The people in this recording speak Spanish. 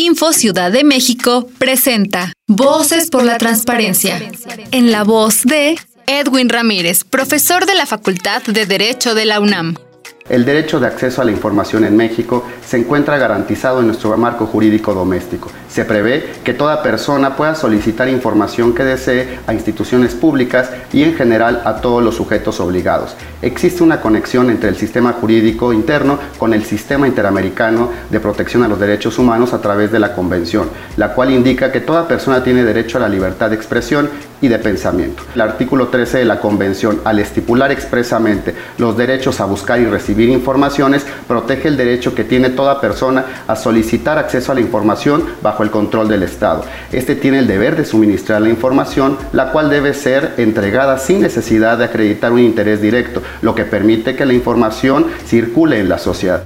Info Ciudad de México presenta Voces por la Transparencia. En la voz de Edwin Ramírez, profesor de la Facultad de Derecho de la UNAM. El derecho de acceso a la información en México se encuentra garantizado en nuestro marco jurídico doméstico. Se prevé que toda persona pueda solicitar información que desee a instituciones públicas y en general a todos los sujetos obligados. Existe una conexión entre el sistema jurídico interno con el sistema interamericano de protección a los derechos humanos a través de la Convención, la cual indica que toda persona tiene derecho a la libertad de expresión y de pensamiento. El artículo 13 de la Convención, al estipular expresamente los derechos a buscar y recibir informaciones, protege el derecho que tiene toda persona a solicitar acceso a la información bajo el control del Estado. Este tiene el deber de suministrar la información, la cual debe ser entregada sin necesidad de acreditar un interés directo, lo que permite que la información circule en la sociedad.